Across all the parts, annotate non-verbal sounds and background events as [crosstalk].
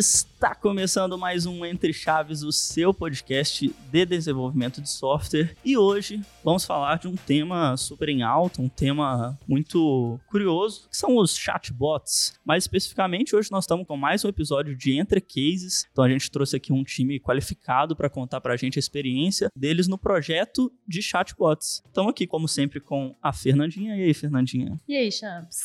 Está começando mais um Entre Chaves, o seu podcast de desenvolvimento de software. E hoje vamos falar de um tema super em alta, um tema muito curioso, que são os chatbots. Mais especificamente, hoje nós estamos com mais um episódio de Entre Cases. Então a gente trouxe aqui um time qualificado para contar para a gente a experiência deles no projeto de chatbots. Estamos aqui, como sempre, com a Fernandinha. E aí, Fernandinha? E aí, Champs?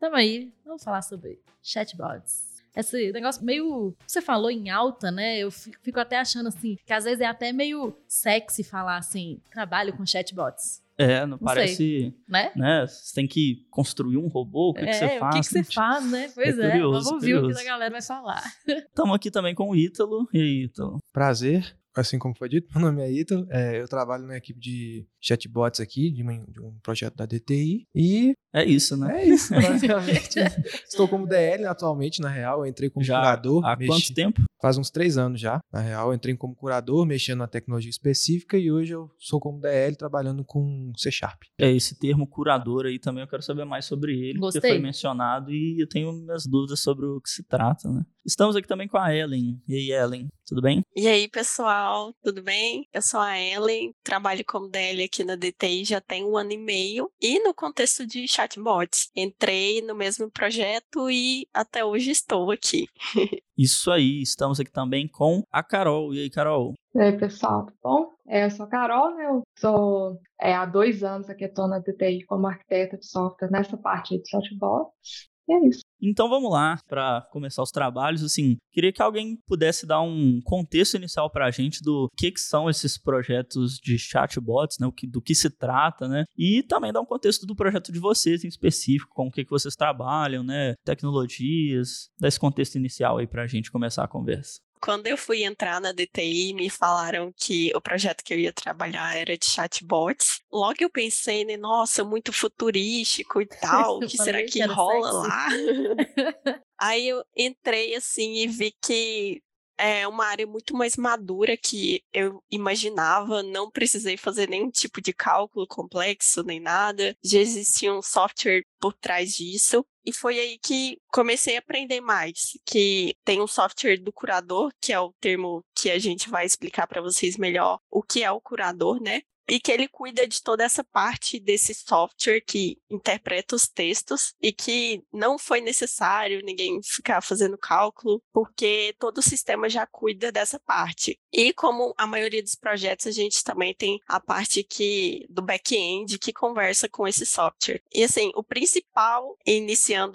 Tamo aí, vamos falar sobre chatbots esse negócio meio. Você falou em alta, né? Eu fico até achando assim, que às vezes é até meio sexy falar assim, trabalho com chatbots. É, não, não parece. Sei, né? né? Você tem que construir um robô, o que, é, que você faz? O que, que você faz, né? [laughs] Pois é, é curioso, vamos ouvir curioso. o que a galera vai falar. Estamos aqui também com o Ítalo. E aí, Ítalo? Prazer assim como foi dito, [laughs] meu nome é Ítalo, é, eu trabalho na equipe de chatbots aqui, de, uma, de, um projeto da DTI, e... É isso, né? É isso, basicamente. [laughs] Estou como DL atualmente, na real, eu entrei como já curador. Há mexi... quanto tempo? Faz uns três anos já, na real, eu entrei como curador, mexendo na tecnologia específica, e hoje eu sou como DL, trabalhando com C Sharp. É, esse termo curador aí também, eu quero saber mais sobre ele, Gostei. porque foi mencionado, e eu tenho minhas dúvidas sobre o que se trata, né? Estamos aqui também com a Ellen. E aí, Ellen, tudo bem? E aí, pessoal, tudo bem? Eu sou a Ellen, trabalho como DL aqui na DTI já tem um ano e meio. E no contexto de chatbots, entrei no mesmo projeto e até hoje estou aqui. [laughs] Isso aí, estamos aqui também com a Carol. E aí, Carol? E aí, pessoal, tudo bom? É, eu sou a Carol, né? Eu sou é, há dois anos aqui estou na DTI como arquiteta de software nessa parte de chatbots. E é isso. Então vamos lá para começar os trabalhos. Assim, queria que alguém pudesse dar um contexto inicial para a gente do que, que são esses projetos de chatbots, né? Do que se trata, né? E também dar um contexto do projeto de vocês em específico, com o que, que vocês trabalham, né? Tecnologias, dar esse contexto inicial aí para a gente começar a conversa. Quando eu fui entrar na DTI, me falaram que o projeto que eu ia trabalhar era de chatbots. Logo eu pensei, né, nossa, muito futurístico e [laughs] tal, o que será que, rola sexy. lá? [laughs] Aí eu entrei assim e vi que é uma área muito mais madura que eu imaginava, não precisei fazer nenhum tipo de cálculo complexo nem nada, já existia um software por trás disso. E foi aí que comecei a aprender mais, que tem um software do curador, que é o termo que a gente vai explicar para vocês melhor o que é o curador, né? e que ele cuida de toda essa parte desse software que interpreta os textos e que não foi necessário ninguém ficar fazendo cálculo, porque todo o sistema já cuida dessa parte. E como a maioria dos projetos, a gente também tem a parte que do back-end que conversa com esse software. E assim, o principal,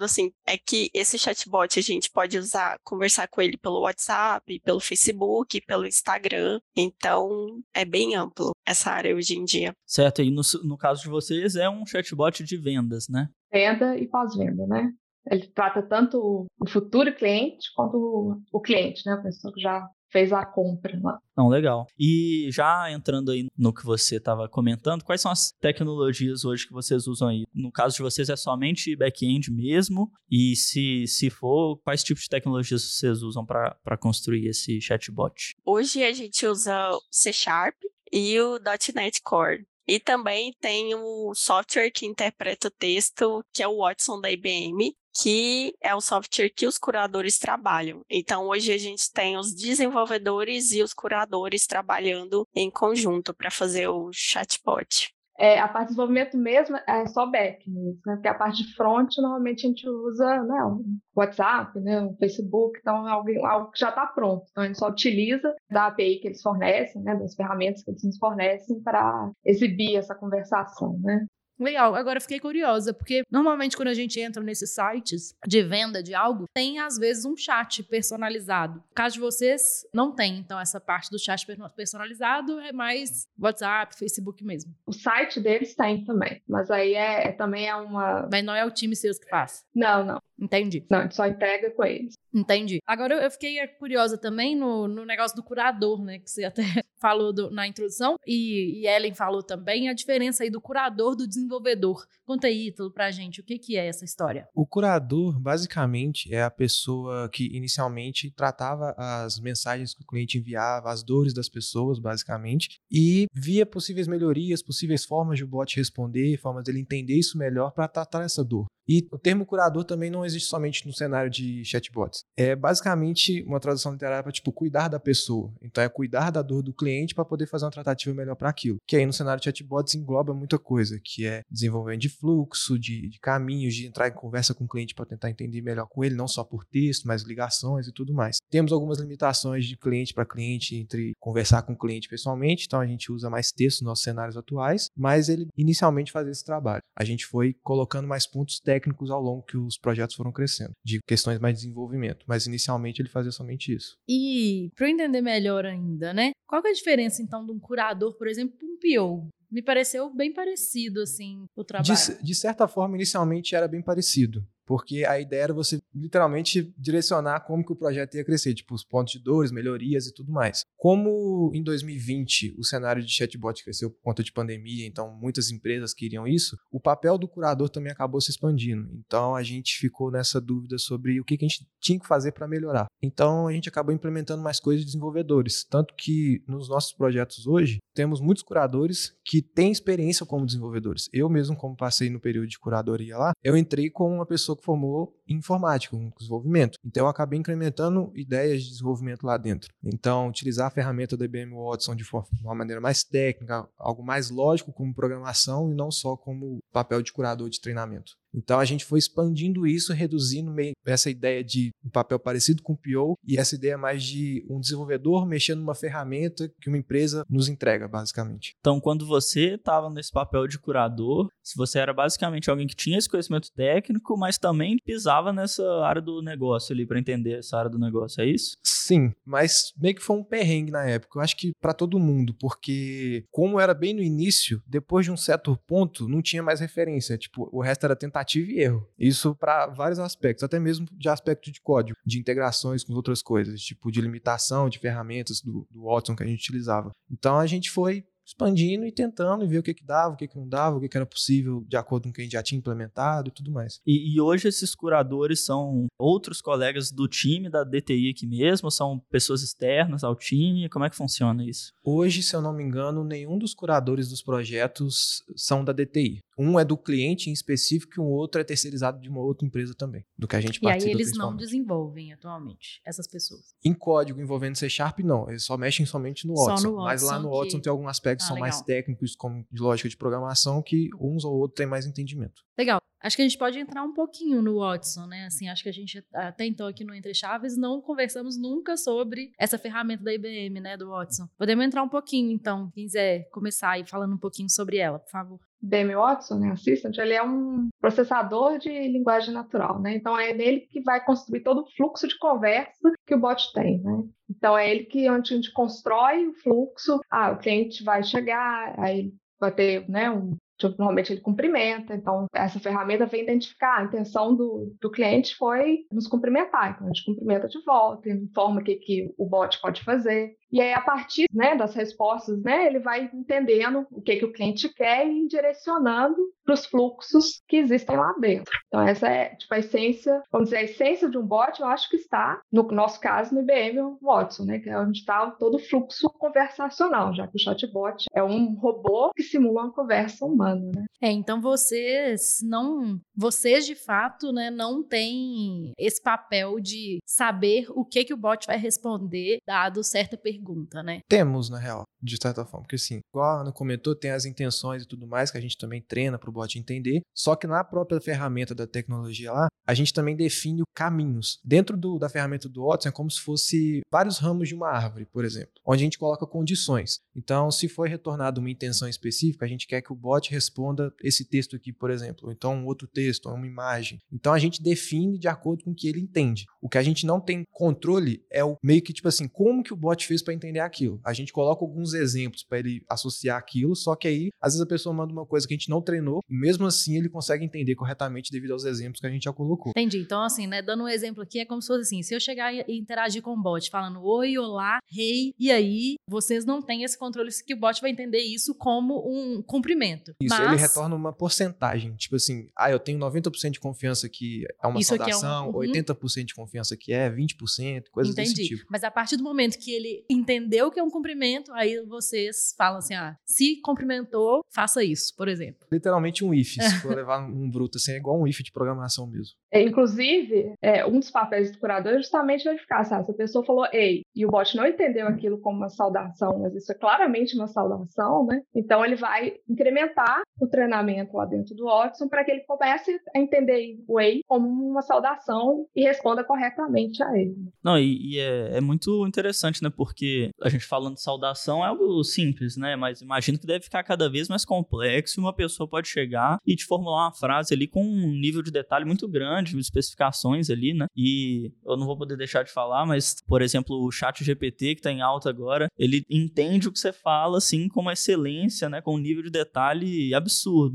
assim, é que esse chatbot a gente pode usar, conversar com ele pelo WhatsApp, pelo Facebook, pelo Instagram. Então, é bem amplo essa área hoje em dia. Certo, e no, no caso de vocês é um chatbot de vendas, né? Venda e pós-venda, né? Ele trata tanto o futuro cliente quanto o cliente, né? A pessoa que já fez a compra lá. Não, legal. E já entrando aí no que você estava comentando, quais são as tecnologias hoje que vocês usam aí? No caso de vocês é somente back-end mesmo? E se, se for, quais tipos de tecnologias vocês usam para construir esse chatbot? Hoje a gente usa C Sharp, e o .NET Core. E também tem o software que interpreta o texto, que é o Watson da IBM, que é o software que os curadores trabalham. Então, hoje a gente tem os desenvolvedores e os curadores trabalhando em conjunto para fazer o chatbot. É, a parte de desenvolvimento mesmo é só back né? Porque a parte de front normalmente a gente usa né, o WhatsApp, né, o Facebook, então é algo, algo que já está pronto. Então a gente só utiliza da API que eles fornecem, né, das ferramentas que eles nos fornecem para exibir essa conversação, né? Legal, agora fiquei curiosa, porque normalmente quando a gente entra nesses sites de venda de algo, tem às vezes um chat personalizado. No caso de vocês, não tem, então essa parte do chat personalizado é mais WhatsApp, Facebook mesmo. O site deles tem também, mas aí é, é também é uma. Mas não é o time seus que faz. Não, não. Entendi. Não, a gente só entrega com eles. Entendi. Agora eu fiquei curiosa também no, no negócio do curador, né? Que você até falou do, na introdução, e, e, Ellen falou também, a diferença aí do curador do desenvolvedor. Conta aí, Ítalo, pra gente, o que, que é essa história? O curador, basicamente, é a pessoa que inicialmente tratava as mensagens que o cliente enviava, as dores das pessoas, basicamente, e via possíveis melhorias, possíveis formas de o bot responder, formas dele entender isso melhor para tratar essa dor. E o termo curador também não existe somente no cenário de chatbots. É basicamente uma tradução literária para tipo cuidar da pessoa. Então é cuidar da dor do cliente para poder fazer uma tratativa melhor para aquilo. Que aí no cenário de chatbots engloba muita coisa, que é desenvolvimento de fluxo, de, de caminhos, de entrar em conversa com o cliente para tentar entender melhor com ele, não só por texto, mas ligações e tudo mais. Temos algumas limitações de cliente para cliente entre conversar com o cliente pessoalmente, então a gente usa mais texto nos nossos cenários atuais, mas ele inicialmente fazia esse trabalho. A gente foi colocando mais pontos técnicos ao longo que os projetos foram crescendo, de questões mais de desenvolvimento, mas inicialmente ele fazia somente isso. E para eu entender melhor ainda, né? Qual é a diferença então de um curador, por exemplo, para um PO? Me pareceu bem parecido assim o trabalho. De, de certa forma, inicialmente era bem parecido porque a ideia era você literalmente direcionar como que o projeto ia crescer, tipo os pontos de dores, melhorias e tudo mais. Como em 2020 o cenário de chatbot cresceu por conta de pandemia, então muitas empresas queriam isso, o papel do curador também acabou se expandindo. Então a gente ficou nessa dúvida sobre o que, que a gente tinha que fazer para melhorar. Então a gente acabou implementando mais coisas de desenvolvedores, tanto que nos nossos projetos hoje temos muitos curadores que têm experiência como desenvolvedores. Eu mesmo, como passei no período de curadoria lá, eu entrei com uma pessoa que formou em informática, com desenvolvimento. Então eu acabei incrementando ideias de desenvolvimento lá dentro. Então, utilizar a ferramenta da IBM Watson de uma maneira mais técnica, algo mais lógico como programação e não só como papel de curador de treinamento. Então a gente foi expandindo isso, reduzindo meio essa ideia de um papel parecido com o PO e essa ideia mais de um desenvolvedor mexendo numa ferramenta que uma empresa nos entrega, basicamente. Então, quando você estava nesse papel de curador, se você era basicamente alguém que tinha esse conhecimento técnico, mas também pisava nessa área do negócio ali para entender essa área do negócio, é isso? Sim, mas meio que foi um perrengue na época. Eu acho que para todo mundo, porque como era bem no início, depois de um certo ponto, não tinha mais referência. Tipo, o resto era tentativa e erro. Isso para vários aspectos, até mesmo de aspecto de código, de integrações com outras coisas, tipo de limitação de ferramentas do, do Watson que a gente utilizava. Então a gente foi expandindo e tentando e ver o que, que dava, o que, que não dava, o que, que era possível de acordo com o que a gente já tinha implementado e tudo mais. E, e, hoje esses curadores são outros colegas do time da DTI aqui mesmo? São pessoas externas ao time? Como é que funciona isso? Hoje, se eu não me engano, nenhum dos curadores dos projetos são da DTI. Um é do cliente em específico e o outro é terceirizado de uma outra empresa também, do que a gente participa E aí eles não desenvolvem atualmente, essas pessoas? Em código envolvendo C Sharp, não. Eles só mexem somente no Watson. Só no Watson mas lá no que... Watson tem algum aspecto que ah, são legal. mais técnicos, como de lógica de programação, que uns ou outros têm mais entendimento. Legal. Acho que a gente pode entrar um pouquinho no Watson, né? Assim, acho que a gente até então aqui no Entre Chaves não conversamos nunca sobre essa ferramenta da IBM, né, do Watson. Podemos entrar um pouquinho, então, quem quiser começar aí falando um pouquinho sobre ela, por favor. IBM Watson, né, Assistant, ele é um processador de linguagem natural, né? Então é nele que vai construir todo o fluxo de conversa que o bot tem, né? Então é ele que onde a gente constrói o fluxo. Ah, o cliente vai chegar, aí vai ter né, um normalmente ele cumprimenta, então essa ferramenta vem identificar a intenção do, do cliente foi nos cumprimentar, então a gente cumprimenta de volta, informa o que, que o bot pode fazer. E aí, a partir né, das respostas, né, ele vai entendendo o que, que o cliente quer e direcionando para os fluxos que existem lá dentro. Então, essa é tipo, a essência, vamos dizer, a essência de um bot, eu acho que está, no nosso caso, no IBM Watson, né, que é onde está todo o fluxo conversacional, já que o chatbot é um robô que simula uma conversa humana. Né? É, então vocês não, vocês de fato, né, não têm esse papel de saber o que, que o bot vai responder dado certa pergunta pergunta, né? Temos, na real, de certa forma. Porque, assim, igual a Ana comentou, tem as intenções e tudo mais que a gente também treina para o bot entender. Só que na própria ferramenta da tecnologia lá, a gente também define caminhos. Dentro do, da ferramenta do Watson é como se fosse vários ramos de uma árvore, por exemplo, onde a gente coloca condições. Então, se foi retornada uma intenção específica, a gente quer que o bot responda esse texto aqui, por exemplo, ou então um outro texto, ou uma imagem. Então, a gente define de acordo com o que ele entende. O que a gente não tem controle é o meio que tipo assim, como que o bot fez para entender aquilo. A gente coloca alguns exemplos para ele associar aquilo, só que aí às vezes a pessoa manda uma coisa que a gente não treinou, e mesmo assim ele consegue entender corretamente devido aos exemplos que a gente já colocou. Entendi. Então assim, né, dando um exemplo aqui é como se fosse assim, se eu chegar e interagir com o bot falando oi, olá, rei, hey, e aí vocês não têm esse controle que o bot vai entender isso como um cumprimento. Isso, Mas... ele retorna uma porcentagem, tipo assim, ah, eu tenho 90% de confiança que é uma isso saudação, é um... uhum. 80% de confiança que é, 20%, coisas Entendi. desse tipo. Mas a partir do momento que ele entendeu o que é um cumprimento, aí vocês falam assim: ah, se cumprimentou, faça isso, por exemplo. Literalmente um if, se for [laughs] levar um bruto assim, é igual um if de programação mesmo. É, inclusive, é, um dos papéis do curador é justamente verificar sabe? se a pessoa falou ei, e o bot não entendeu aquilo como uma saudação, mas isso é claramente uma saudação, né? Então ele vai incrementar o treinamento lá dentro do Watson para que ele comece a entender o ei como uma saudação e responda corretamente a ele. Não, e, e é, é, muito interessante, né? Porque a gente falando de saudação é algo simples, né? Mas imagino que deve ficar cada vez mais complexo uma pessoa pode chegar e te formular uma frase ali com um nível de detalhe muito grande de especificações ali, né? E eu não vou poder deixar de falar, mas, por exemplo, o chat GPT que tá em alta agora, ele entende o que você fala, assim, com uma excelência, né? Com um nível de detalhe absurdo,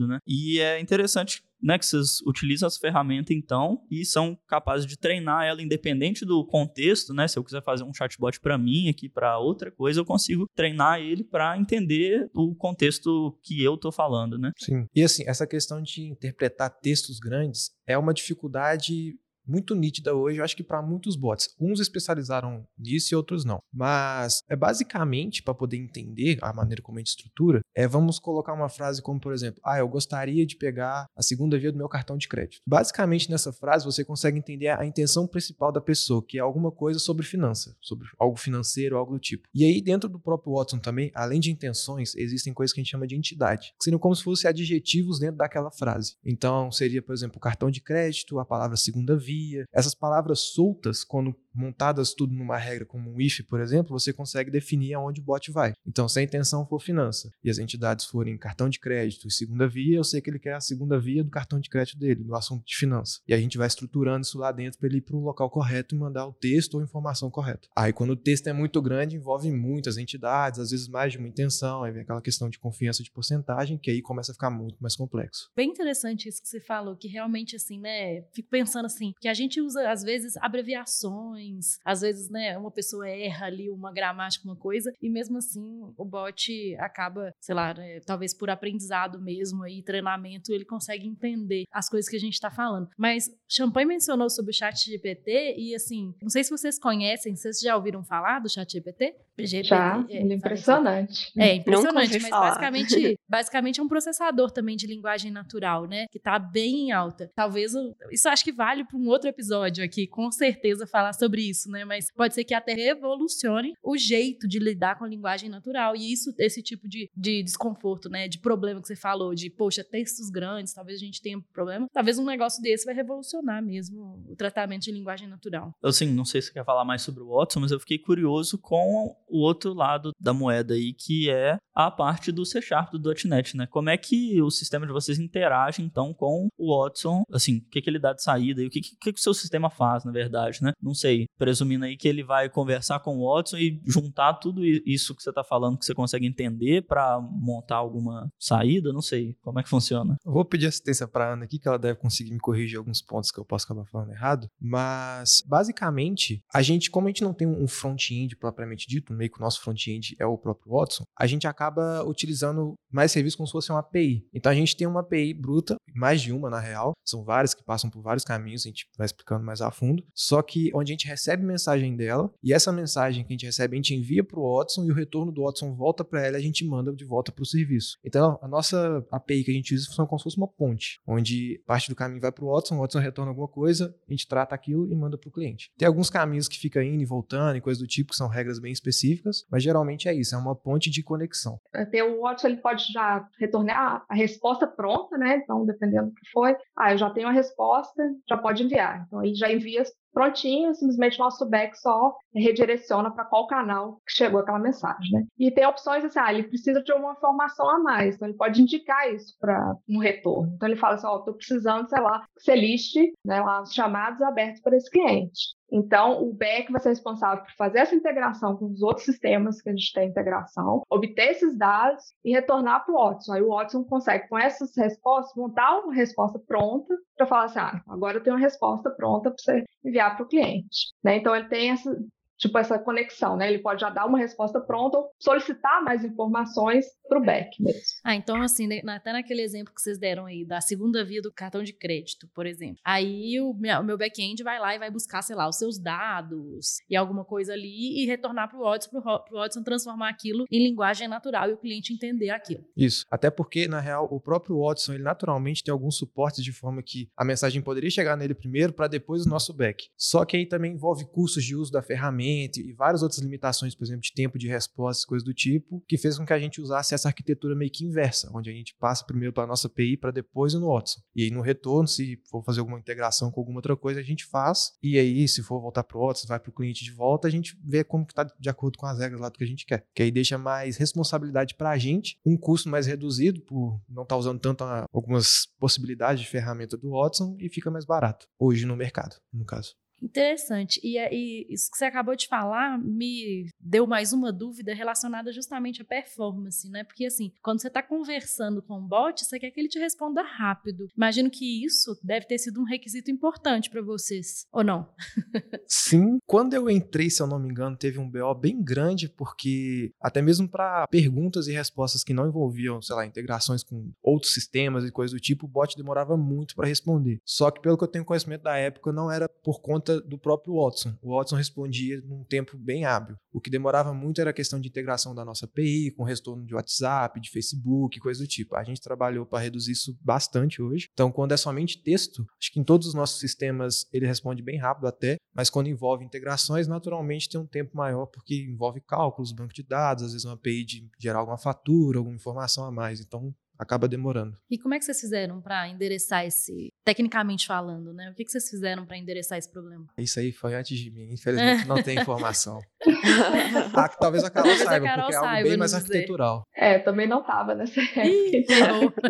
né? E é interessante né, que vocês utilizam essa ferramenta então e são capazes de treinar ela independente do contexto, né? Se eu quiser fazer um chatbot para mim aqui para outra coisa, eu consigo treinar ele para entender o contexto que eu tô falando, né? Sim. E assim, essa questão de interpretar textos grandes é uma dificuldade muito nítida hoje, eu acho que para muitos bots. Uns especializaram nisso e outros não. Mas é basicamente para poder entender a maneira como a gente estrutura, é vamos colocar uma frase como, por exemplo, ah, eu gostaria de pegar a segunda via do meu cartão de crédito. Basicamente nessa frase você consegue entender a intenção principal da pessoa, que é alguma coisa sobre finança, sobre algo financeiro, algo do tipo. E aí dentro do próprio Watson também, além de intenções, existem coisas que a gente chama de entidade, que seriam como se fossem adjetivos dentro daquela frase. Então seria, por exemplo, cartão de crédito, a palavra segunda via essas palavras soltas, quando montadas tudo numa regra como um if, por exemplo, você consegue definir aonde o bot vai. Então, se a intenção for finança e as entidades forem cartão de crédito e segunda via, eu sei que ele quer a segunda via do cartão de crédito dele, no assunto de finança. E a gente vai estruturando isso lá dentro para ele ir para o local correto e mandar o texto ou a informação correta. Aí, quando o texto é muito grande, envolve muitas entidades, às vezes mais de uma intenção, aí vem aquela questão de confiança de porcentagem, que aí começa a ficar muito mais complexo. Bem interessante isso que você falou, que realmente, assim, né, fico pensando assim, que a gente usa, às vezes, abreviações às vezes, né, uma pessoa erra ali uma gramática, uma coisa, e mesmo assim o bot acaba, sei lá, né, talvez por aprendizado mesmo aí, treinamento, ele consegue entender as coisas que a gente está falando. Mas Champagne mencionou sobre o chat GPT e assim, não sei se vocês conhecem, vocês já ouviram falar do chat GPT? GPT já, é, é impressionante. É, impressionante, mas basicamente, [laughs] basicamente é um processador também de linguagem natural, né, que está bem em alta. Talvez, isso acho que vale para um outro episódio aqui, com certeza falar sobre sobre isso, né? Mas pode ser que até revolucione o jeito de lidar com a linguagem natural. E isso, esse tipo de, de desconforto, né? De problema que você falou, de, poxa, textos grandes, talvez a gente tenha um problema. Talvez um negócio desse vai revolucionar mesmo o tratamento de linguagem natural. Assim, não sei se você quer falar mais sobre o Watson, mas eu fiquei curioso com o outro lado da moeda aí, que é a parte do C Sharp, do .NET, né? Como é que o sistema de vocês interage, então, com o Watson? Assim, o que, que ele dá de saída e o que, que, que o seu sistema faz, na verdade, né? Não sei, presumindo aí que ele vai conversar com o Watson e juntar tudo isso que você está falando, que você consegue entender para montar alguma saída, não sei, como é que funciona? Eu vou pedir assistência para Ana aqui, que ela deve conseguir me corrigir alguns pontos que eu posso acabar falando errado, mas basicamente, a gente, como a gente não tem um front-end propriamente dito, meio que o nosso front-end é o próprio Watson, a gente acaba utilizando mais serviços como se fosse uma API. Então a gente tem uma API bruta, mais de uma na real, são várias que passam por vários caminhos, a gente vai explicando mais a fundo, só que onde a gente recebe mensagem dela e essa mensagem que a gente recebe a gente envia para o Watson e o retorno do Watson volta para ela e a gente manda de volta para o serviço. Então a nossa API que a gente usa funciona como se fosse uma ponte, onde parte do caminho vai para o Watson, o Watson retorna alguma coisa, a gente trata aquilo e manda para o cliente. Tem alguns caminhos que fica indo e voltando e coisas do tipo, que são regras bem específicas, mas geralmente é isso, é uma ponte de conexão. Até o Watson ele pode já retornar a resposta pronta, né? Então, dependendo do que foi, ah, eu já tenho a resposta, já pode enviar. Então, ele já envia prontinho, simplesmente nosso back só redireciona para qual canal que chegou aquela mensagem, né? E tem opções assim, ah, ele precisa de uma informação a mais, então ele pode indicar isso para um retorno. Então ele fala assim, ó, oh, estou precisando, sei lá, que você liste né, lá, os chamados abertos para esse cliente. Então, o back vai ser responsável por fazer essa integração com os outros sistemas que a gente tem integração, obter esses dados e retornar para o Watson. Aí o Watson consegue, com essas respostas, montar uma resposta pronta para falar assim: ah, agora eu tenho uma resposta pronta para você enviar para o cliente. Né? Então, ele tem essa, tipo essa conexão, né? Ele pode já dar uma resposta pronta ou solicitar mais informações para o back mesmo. Ah, então assim, né, até naquele exemplo que vocês deram aí da segunda via do cartão de crédito, por exemplo. Aí o meu, o meu back-end vai lá e vai buscar, sei lá, os seus dados e alguma coisa ali e retornar para o Watson, para o Watson transformar aquilo em linguagem natural e o cliente entender aquilo. Isso. Até porque, na real, o próprio Watson, ele naturalmente tem alguns suportes de forma que a mensagem poderia chegar nele primeiro para depois o nosso back. Só que aí também envolve custos de uso da ferramenta e várias outras limitações, por exemplo, de tempo de resposta, coisas do tipo, que fez com que a gente usasse essa arquitetura meio que inversa, onde a gente passa primeiro para a nossa API para depois no Watson. E aí no retorno, se for fazer alguma integração com alguma outra coisa, a gente faz. E aí, se for voltar para o Watson, vai para o cliente de volta, a gente vê como que está de acordo com as regras lá do que a gente quer. Que aí deixa mais responsabilidade para a gente, um custo mais reduzido por não estar tá usando tanto algumas possibilidades de ferramenta do Watson e fica mais barato hoje no mercado, no caso. Interessante. E, e, isso que você acabou de falar me deu mais uma dúvida relacionada justamente à performance, né? Porque assim, quando você está conversando com um bot, você quer que ele te responda rápido. Imagino que isso deve ter sido um requisito importante para vocês, ou não? [laughs] Sim. Quando eu entrei, se eu não me engano, teve um BO bem grande, porque até mesmo para perguntas e respostas que não envolviam, sei lá, integrações com outros sistemas e coisas do tipo, o bot demorava muito para responder. Só que pelo que eu tenho conhecimento da época, não era por conta conta do próprio Watson. O Watson respondia num tempo bem hábil. O que demorava muito era a questão de integração da nossa API, com retorno de WhatsApp, de Facebook, coisa do tipo. A gente trabalhou para reduzir isso bastante hoje. Então, quando é somente texto, acho que em todos os nossos sistemas ele responde bem rápido até, mas quando envolve integrações, naturalmente tem um tempo maior, porque envolve cálculos, banco de dados, às vezes uma API de gerar alguma fatura, alguma informação a mais. Então, acaba demorando. E como é que vocês fizeram para endereçar esse, tecnicamente falando, né? O que, que vocês fizeram para endereçar esse problema? Isso aí foi antes de mim, infelizmente não tem [laughs] informação. [laughs] ah, talvez a Carol talvez saiba, a Carol porque é algo bem mais arquitetural. É, também não tava nessa época.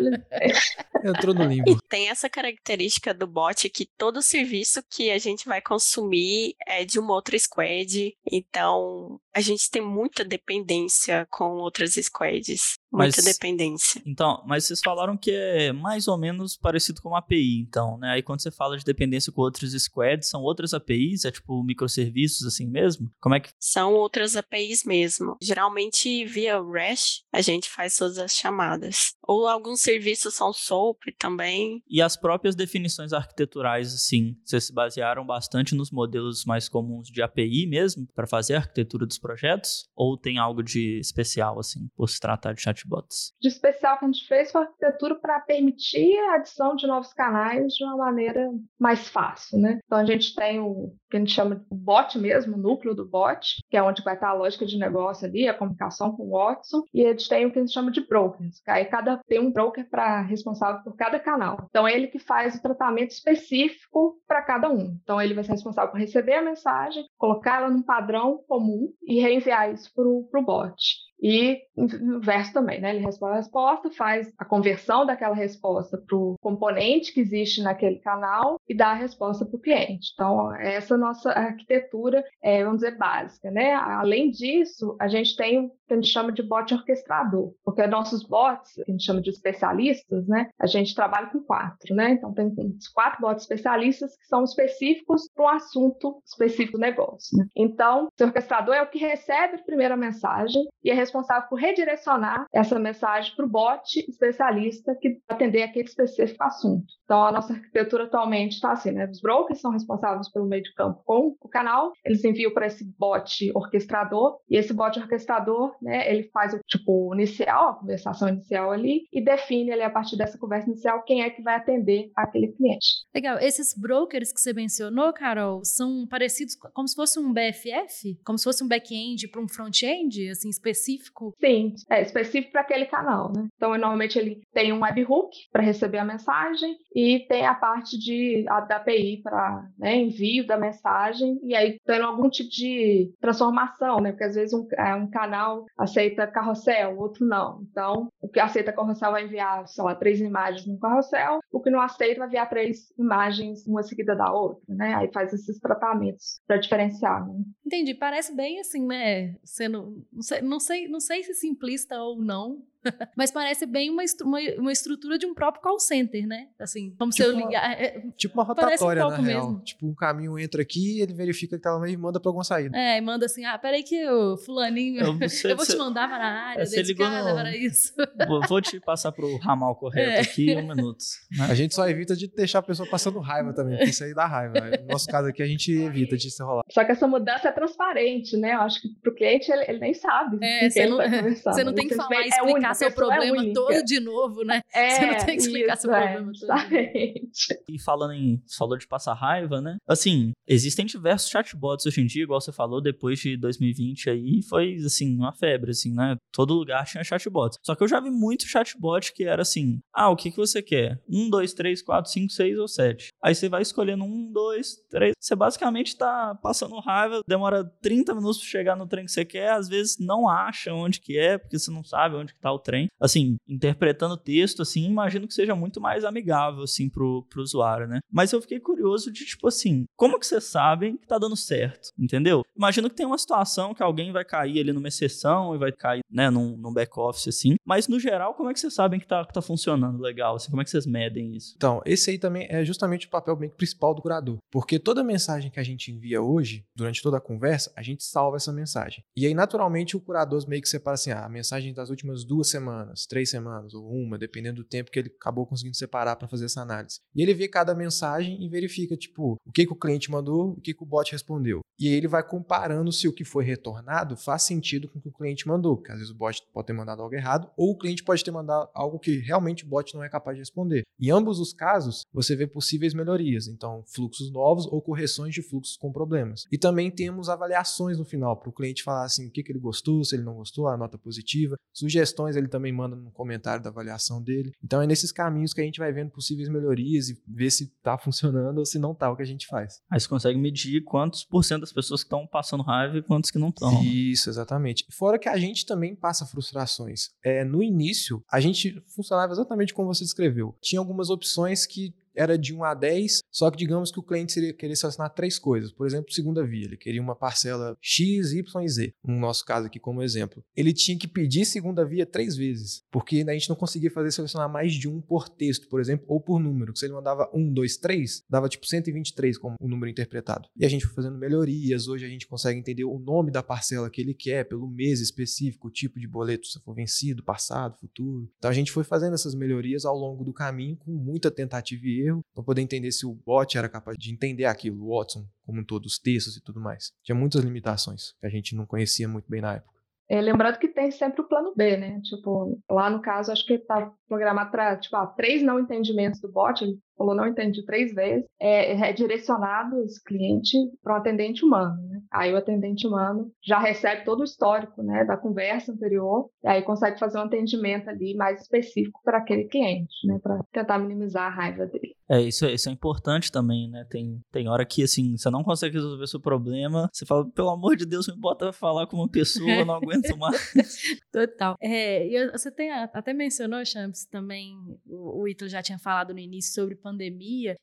[laughs] Entrou no limbo. Tem essa característica do bot que todo serviço que a gente vai consumir é de uma outra squad, então a gente tem muita dependência com outras squads. Muita mas, dependência. Então, mas vocês falaram que é mais ou menos parecido com uma API, então, né? Aí quando você fala de dependência com outros squads, são outras APIs? É tipo microserviços assim mesmo? Como é que. São outras APIs mesmo. Geralmente via REST a gente faz todas as chamadas. Ou alguns serviços são SOAP também. E as próprias definições arquiteturais, assim, vocês se basearam bastante nos modelos mais comuns de API mesmo, para fazer a arquitetura dos projetos? Ou tem algo de especial, assim, por se tratar de chatbots? De especial que a gente fez foi a arquitetura para permitir a adição de novos canais de uma maneira mais fácil, né? Então a gente tem o que a gente chama de bot mesmo, o núcleo do bot, que é onde vai estar a lógica de negócio ali, a comunicação com o Watson, e a gente tem o que a gente chama de brokers, aí cada, tem um broker para responsável por cada canal. Então é ele que faz o tratamento específico para cada um. Então ele vai ser responsável por receber a mensagem, colocar ela num padrão comum e reenviar isso para o bot. E inverso também, né? Ele responde a resposta, faz a conversão daquela resposta para o componente que existe naquele canal e dá a resposta para o cliente. Então, essa nossa arquitetura é, vamos dizer, básica, né? Além disso, a gente tem o que a gente chama de bot orquestrador, porque nossos bots, que a gente chama de especialistas, né? A gente trabalha com quatro, né? Então, tem quatro bots especialistas que são específicos para um assunto específico do negócio. Né? Então, o orquestrador é o que recebe a primeira mensagem e é responsável por redirecionar essa mensagem para o bot especialista que atender aquele específico assunto. Então, a nossa arquitetura atualmente está assim, né? Os brokers são responsáveis pelo meio de campo com o canal, eles enviam para esse bot orquestrador, e esse bot orquestrador, né, ele faz o tipo inicial, a conversação inicial ali, e define ali a partir dessa conversa inicial quem é que vai atender aquele cliente. Legal. Esses brokers que você mencionou, Carol, são parecidos como se fosse um BFF? Como se fosse um back-end para um front-end, assim, específico? Sim, é específico para aquele canal, né? Então, normalmente ele tem um webhook para receber a mensagem e tem a parte de a, da API para né, envio da mensagem e aí tendo algum tipo de transformação, né? Porque às vezes um, é, um canal aceita carrossel, outro não. Então, o que aceita carrossel vai enviar, sei lá, três imagens no carrossel, o que não aceita vai enviar três imagens uma seguida da outra, né? Aí faz esses tratamentos para diferenciar, né? Entendi. Parece bem assim, né? Sendo, não sei, não sei, não sei se simplista ou não, [laughs] Mas parece bem uma, uma, uma, estrutura de um próprio call center, né? Assim, como tipo se eu ligar. É, é, tipo uma rotatória, um na real. Mesmo. Tipo, um caminho entra aqui, ele verifica que tá lá e manda pra alguma saída. É, e manda assim: ah, peraí que o fulaninho. Eu, [laughs] eu vou te mandar para a área, você dedicada para isso. [laughs] Vou te passar pro ramal correto é. aqui um minuto. Né? A gente só evita de deixar a pessoa passando raiva também, porque isso aí dá raiva. No nosso caso aqui, a gente evita de se rolar. Só que essa mudança é transparente, né? Eu acho que pro cliente ele, ele nem sabe. É, você não, você não tem que falar e explicar é [laughs] seu problema é todo de novo, né? É, você não tem que explicar isso, seu é, problema todo. E falando em. falou de passar raiva, né? Assim, existem diversos chatbots hoje em dia, igual você falou, depois de 2020 aí, foi assim, uma febre, assim, né? Todo lugar tinha chatbots. Só que eu já vi muito chatbot que era assim: ah, o que, que você quer? Um, dois, três, quatro, cinco, seis ou sete. Aí você vai escolhendo um, dois, três. Você basicamente tá passando raiva, demora 30 minutos pra chegar no trem que você quer, às vezes não acha onde que é, porque você não sabe onde que tá o trem. Assim, interpretando o texto, assim, imagino que seja muito mais amigável, assim, pro, pro usuário, né? Mas eu fiquei curioso de, tipo assim, como que vocês sabem que tá dando certo, entendeu? Imagino que tem uma situação que alguém vai cair ali numa exceção e vai cair, né, num, num back-office, assim, mas no geral, como é que vocês sabem que tá, que tá funcionando legal, assim, como é que vocês medem isso? Então, esse aí também é justamente o papel bem principal do curador, porque toda mensagem que a gente envia hoje, durante toda a conversa, a gente salva essa mensagem. E aí, naturalmente, o curador meio que separa assim, ah, a mensagem das últimas duas semanas, três semanas ou uma, dependendo do tempo que ele acabou conseguindo separar para fazer essa análise. E ele vê cada mensagem e verifica, tipo, o que, que o cliente mandou, o que, que o bot respondeu. E aí ele vai comparando se o que foi retornado faz sentido com o que o cliente mandou, porque às vezes o bot pode ter mandado algo errado, ou o cliente pode ter mandado algo que realmente o bot não é capaz de responder. Em ambos os casos, você vê possíveis melhorias, então fluxos novos ou correções de fluxos com problemas. E também temos avaliações no final, para o cliente falar assim, o que, que ele gostou, se ele não gostou, a nota positiva. Sugestões ele também manda no comentário da avaliação dele. Então é nesses caminhos que a gente vai vendo possíveis melhorias e ver se está funcionando ou se não está o que a gente faz. Aí você consegue medir quantos por cento das pessoas que estão passando raiva e quantos que não estão. Isso, exatamente. Fora que a gente também passa frustrações. É, no início, a gente funcionava exatamente como você descreveu. Tinha algumas opções que era de 1 a 10, só que digamos que o cliente seria querer selecionar três coisas. Por exemplo, segunda via, ele queria uma parcela X, Y e Z. No nosso caso aqui como exemplo. Ele tinha que pedir segunda via três vezes, porque a gente não conseguia fazer selecionar mais de um por texto, por exemplo, ou por número. Se ele mandava 1, 2, 3, dava tipo 123 como o número interpretado. E a gente foi fazendo melhorias, hoje a gente consegue entender o nome da parcela que ele quer, pelo mês específico, o tipo de boleto, se for vencido, passado, futuro. Então a gente foi fazendo essas melhorias ao longo do caminho com muita tentativa e erro para poder entender se o bot era capaz de entender aquilo, o Watson, como um todo, os textos e tudo mais. Tinha muitas limitações que a gente não conhecia muito bem na época. É, lembrando que tem sempre o plano B, né? Tipo, lá no caso, acho que está programado para, tipo, ah, três não entendimentos do bot, ele falou não entendi três vezes, é, é direcionado esse cliente para um atendente humano, né? Aí o atendente humano já recebe todo o histórico, né, da conversa anterior, e aí consegue fazer um atendimento ali mais específico para aquele cliente, né, para tentar minimizar a raiva dele. É, isso, é, isso é importante também, né? Tem, tem hora que, assim, você não consegue resolver seu problema, você fala, pelo amor de Deus, me bota a falar com uma pessoa, eu não aguento mais. [laughs] Total. É, e você tem, até mencionou, Champs, também, o, o Ito já tinha falado no início sobre pandemia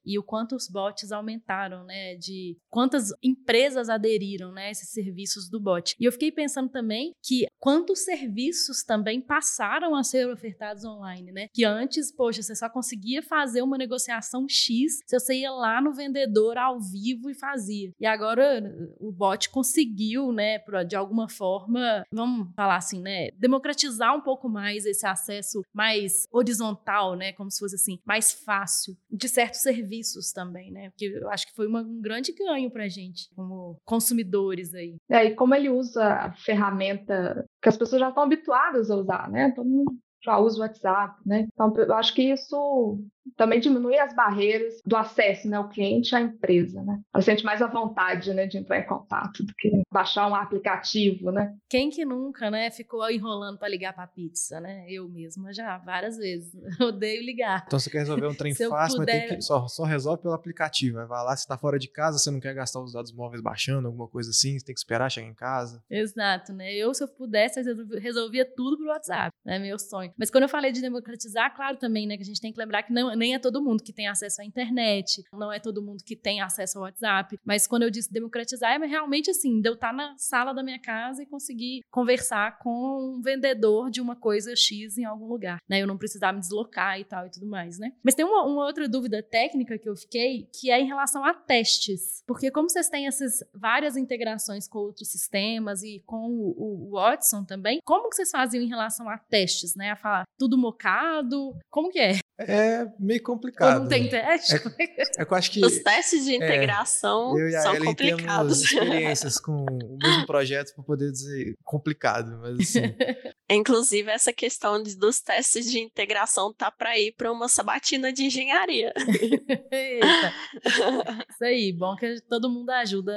e o quanto os bots aumentaram, né? De quantas empresas aderiram, né? Esses serviços do bot. E eu fiquei pensando também que quantos serviços também passaram a ser ofertados online, né? Que antes, poxa, você só conseguia fazer uma negociação X se você ia lá no vendedor ao vivo e fazia. E agora o bot conseguiu, né, de alguma forma, vamos falar assim, né, democratizar um pouco mais esse acesso mais horizontal, né, como se fosse assim, mais fácil de certos serviços também, né? Porque eu acho que foi uma, um grande ganho pra gente como consumidores aí. É, e como ele usa a ferramenta que as pessoas já estão habituadas a usar, né? Todo mundo já usa o WhatsApp, né? Então, eu acho que isso também diminui as barreiras do acesso, né, o cliente à empresa, né? Ela sente mais a vontade, né, de entrar em contato do que baixar um aplicativo, né? Quem que nunca, né, ficou enrolando para ligar para pizza, né? Eu mesma já várias vezes. [laughs] Odeio ligar. Então você quer resolver um trem fácil, puder... mas tem que só, só resolve pelo aplicativo. Vai lá, se tá fora de casa, você não quer gastar os dados móveis baixando, alguma coisa assim, você tem que esperar chegar em casa. Exato, né? Eu se eu pudesse, resolvia tudo pro WhatsApp, né? Meu sonho. Mas quando eu falei de democratizar, claro também, né, que a gente tem que lembrar que não nem é todo mundo que tem acesso à internet, não é todo mundo que tem acesso ao WhatsApp. Mas quando eu disse democratizar, é realmente assim, de eu estar na sala da minha casa e conseguir conversar com um vendedor de uma coisa X em algum lugar, né? Eu não precisar me deslocar e tal e tudo mais, né? Mas tem uma, uma outra dúvida técnica que eu fiquei, que é em relação a testes. Porque como vocês têm essas várias integrações com outros sistemas e com o, o Watson também, como que vocês faziam em relação a testes, né? A falar tudo mocado, como que é? É meio complicado. Ou não tem né? teste? É, é que eu acho que. Os testes de integração eu e a são Ellen complicados. temos experiências com [laughs] o mesmo projeto para poder dizer complicado, mas assim. Inclusive, essa questão de- dos testes de integração tá para ir para uma sabatina de engenharia. Eita. [laughs] Isso aí, bom que todo mundo ajuda